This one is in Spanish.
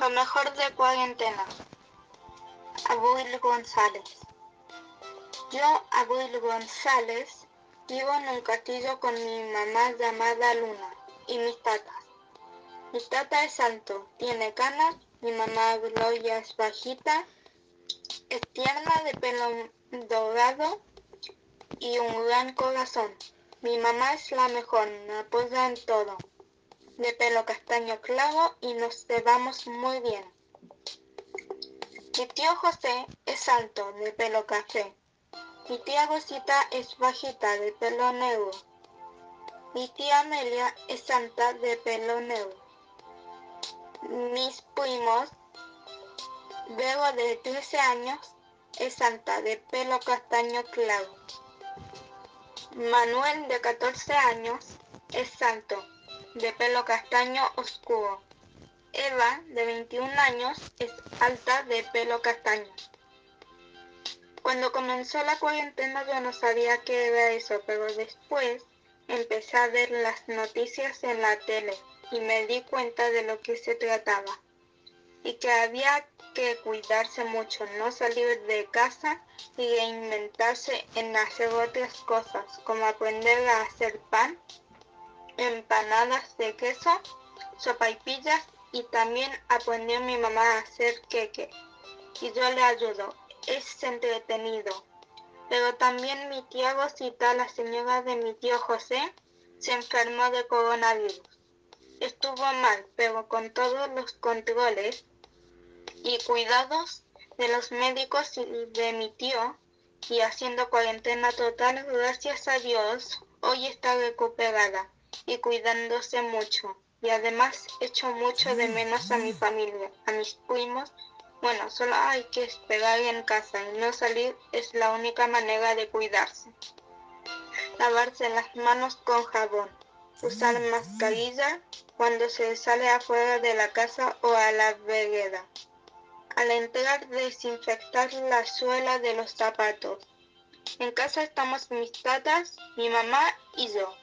Lo mejor de cuarentena. Abuel González. Yo, Abuel González, vivo en un castillo con mi mamá llamada Luna y mis tatas. Mi tata es alto, tiene canas, mi mamá Gloria es bajita, es tierna de pelo dorado y un gran corazón. Mi mamá es la mejor, me apoya en todo de pelo castaño claro y nos llevamos muy bien. Mi tío José es alto, de pelo café. Mi tía Rosita es bajita, de pelo negro. Mi tía Amelia es santa, de pelo negro. Mis primos, Vero de 13 años, es santa, de pelo castaño claro. Manuel de 14 años es santo, de pelo castaño oscuro. Eva, de 21 años, es alta de pelo castaño. Cuando comenzó la cuarentena yo no sabía qué era eso, pero después empecé a ver las noticias en la tele y me di cuenta de lo que se trataba y que había que cuidarse mucho, no salir de casa y reinventarse en hacer otras cosas, como aprender a hacer pan empanadas de queso, sopaipillas y también aprendió mi mamá a hacer queque. Y yo le ayudo. Es entretenido. Pero también mi tía Rosita, la señora de mi tío José, se enfermó de coronavirus. Estuvo mal, pero con todos los controles y cuidados de los médicos y de mi tío y haciendo cuarentena total, gracias a Dios, hoy está recuperada y cuidándose mucho. Y además echo mucho de menos a mi familia, a mis primos. Bueno, solo hay que esperar en casa y no salir es la única manera de cuidarse. Lavarse las manos con jabón. Usar mascarilla cuando se sale afuera de la casa o a la vereda. Al entrar desinfectar la suela de los zapatos. En casa estamos mis tatas, mi mamá y yo.